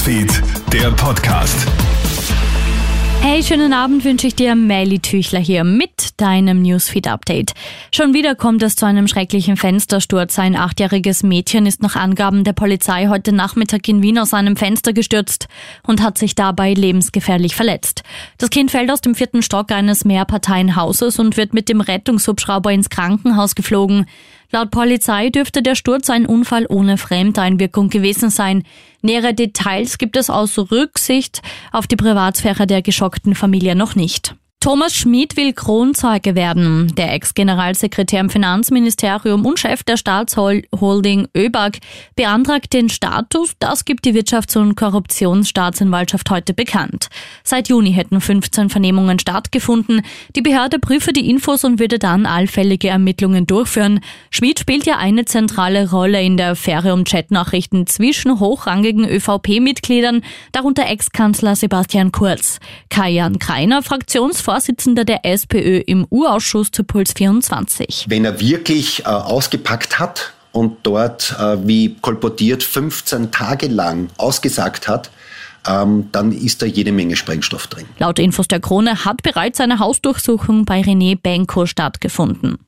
Newsfeed, der Podcast. Hey, schönen Abend wünsche ich dir. Melly Tüchler hier mit deinem Newsfeed-Update. Schon wieder kommt es zu einem schrecklichen Fenstersturz. Ein achtjähriges Mädchen ist nach Angaben der Polizei heute Nachmittag in Wien aus einem Fenster gestürzt und hat sich dabei lebensgefährlich verletzt. Das Kind fällt aus dem vierten Stock eines Mehrparteienhauses und wird mit dem Rettungshubschrauber ins Krankenhaus geflogen. Laut Polizei dürfte der Sturz ein Unfall ohne Fremdeinwirkung gewesen sein. Nähere Details gibt es aus Rücksicht auf die Privatsphäre der geschockten Familie noch nicht. Thomas Schmid will Kronzeuge werden. Der Ex-Generalsekretär im Finanzministerium und Chef der Staatsholding ÖBAG beantragt den Status. Das gibt die Wirtschafts- und Korruptionsstaatsanwaltschaft heute bekannt. Seit Juni hätten 15 Vernehmungen stattgefunden. Die Behörde prüfe die Infos und würde dann allfällige Ermittlungen durchführen. Schmid spielt ja eine zentrale Rolle in der Affäre um Chatnachrichten zwischen hochrangigen ÖVP-Mitgliedern, darunter Ex-Kanzler Sebastian Kurz. Kajan Kreiner, Fraktionsvorsitzender Vorsitzender der SPÖ im U-Ausschuss zu Puls 24. Wenn er wirklich äh, ausgepackt hat und dort, äh, wie kolportiert, 15 Tage lang ausgesagt hat, ähm, dann ist da jede Menge Sprengstoff drin. Laut Infos der Krone hat bereits eine Hausdurchsuchung bei René Benko stattgefunden.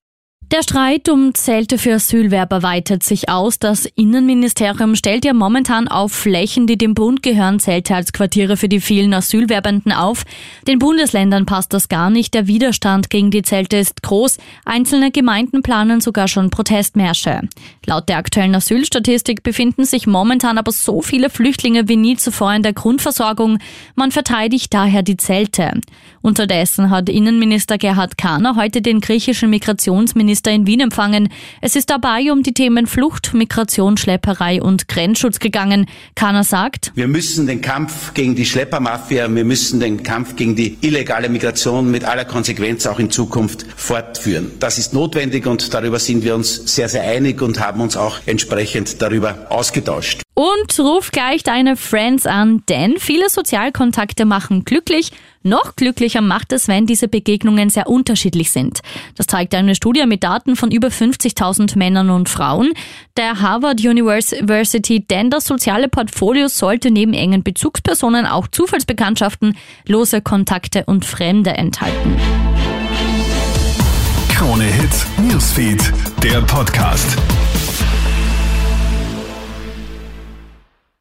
Der Streit um Zelte für Asylwerber weitet sich aus. Das Innenministerium stellt ja momentan auf Flächen, die dem Bund gehören, Zelte als Quartiere für die vielen Asylwerbenden auf. Den Bundesländern passt das gar nicht. Der Widerstand gegen die Zelte ist groß. Einzelne Gemeinden planen sogar schon Protestmärsche. Laut der aktuellen Asylstatistik befinden sich momentan aber so viele Flüchtlinge wie nie zuvor in der Grundversorgung. Man verteidigt daher die Zelte. Unterdessen hat Innenminister Gerhard Kahner heute den griechischen Migrationsminister Innenminister in Wien empfangen. Es ist dabei um die Themen Flucht, Migration, Schlepperei und Grenzschutz gegangen. Kana sagt, wir müssen den Kampf gegen die Schleppermafia, wir müssen den Kampf gegen die illegale Migration mit aller Konsequenz auch in Zukunft fortführen. Das ist notwendig und darüber sind wir uns sehr, sehr einig und haben uns auch entsprechend darüber ausgetauscht. Und ruf gleich deine Friends an, denn viele Sozialkontakte machen glücklich. Noch glücklicher macht es, wenn diese Begegnungen sehr unterschiedlich sind. Das zeigt eine Studie mit Daten von über 50.000 Männern und Frauen der Harvard University, denn das soziale Portfolio sollte neben engen Bezugspersonen auch Zufallsbekanntschaften, lose Kontakte und Fremde enthalten. Krone Hits, Newsfeed, der Podcast.